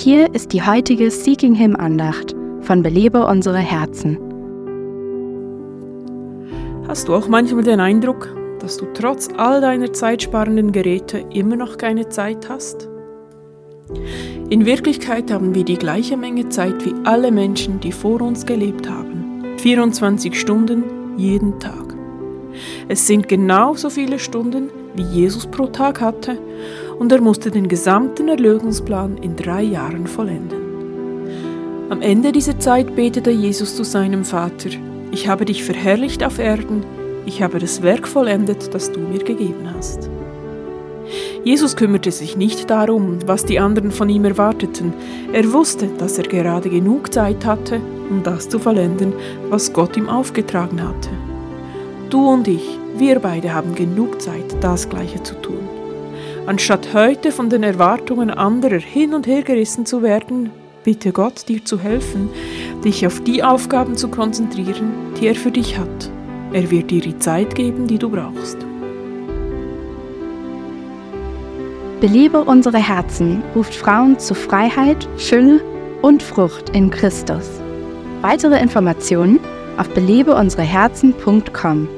Hier ist die heutige Seeking Him Andacht von Belebe unsere Herzen. Hast du auch manchmal den Eindruck, dass du trotz all deiner zeitsparenden Geräte immer noch keine Zeit hast? In Wirklichkeit haben wir die gleiche Menge Zeit wie alle Menschen, die vor uns gelebt haben. 24 Stunden jeden Tag. Es sind genauso viele Stunden, wie Jesus pro Tag hatte, und er musste den gesamten Erlösungsplan in drei Jahren vollenden. Am Ende dieser Zeit betete Jesus zu seinem Vater, ich habe dich verherrlicht auf Erden, ich habe das Werk vollendet, das du mir gegeben hast. Jesus kümmerte sich nicht darum, was die anderen von ihm erwarteten. Er wusste, dass er gerade genug Zeit hatte, um das zu vollenden, was Gott ihm aufgetragen hatte. Du und ich, wir beide haben genug Zeit, das Gleiche zu tun. Anstatt heute von den Erwartungen anderer hin und her gerissen zu werden, bitte Gott dir zu helfen, dich auf die Aufgaben zu konzentrieren, die er für dich hat. Er wird dir die Zeit geben, die du brauchst. Belebe unsere Herzen ruft Frauen zu Freiheit, Fülle und Frucht in Christus. Weitere Informationen auf belebeunsereherzen.com.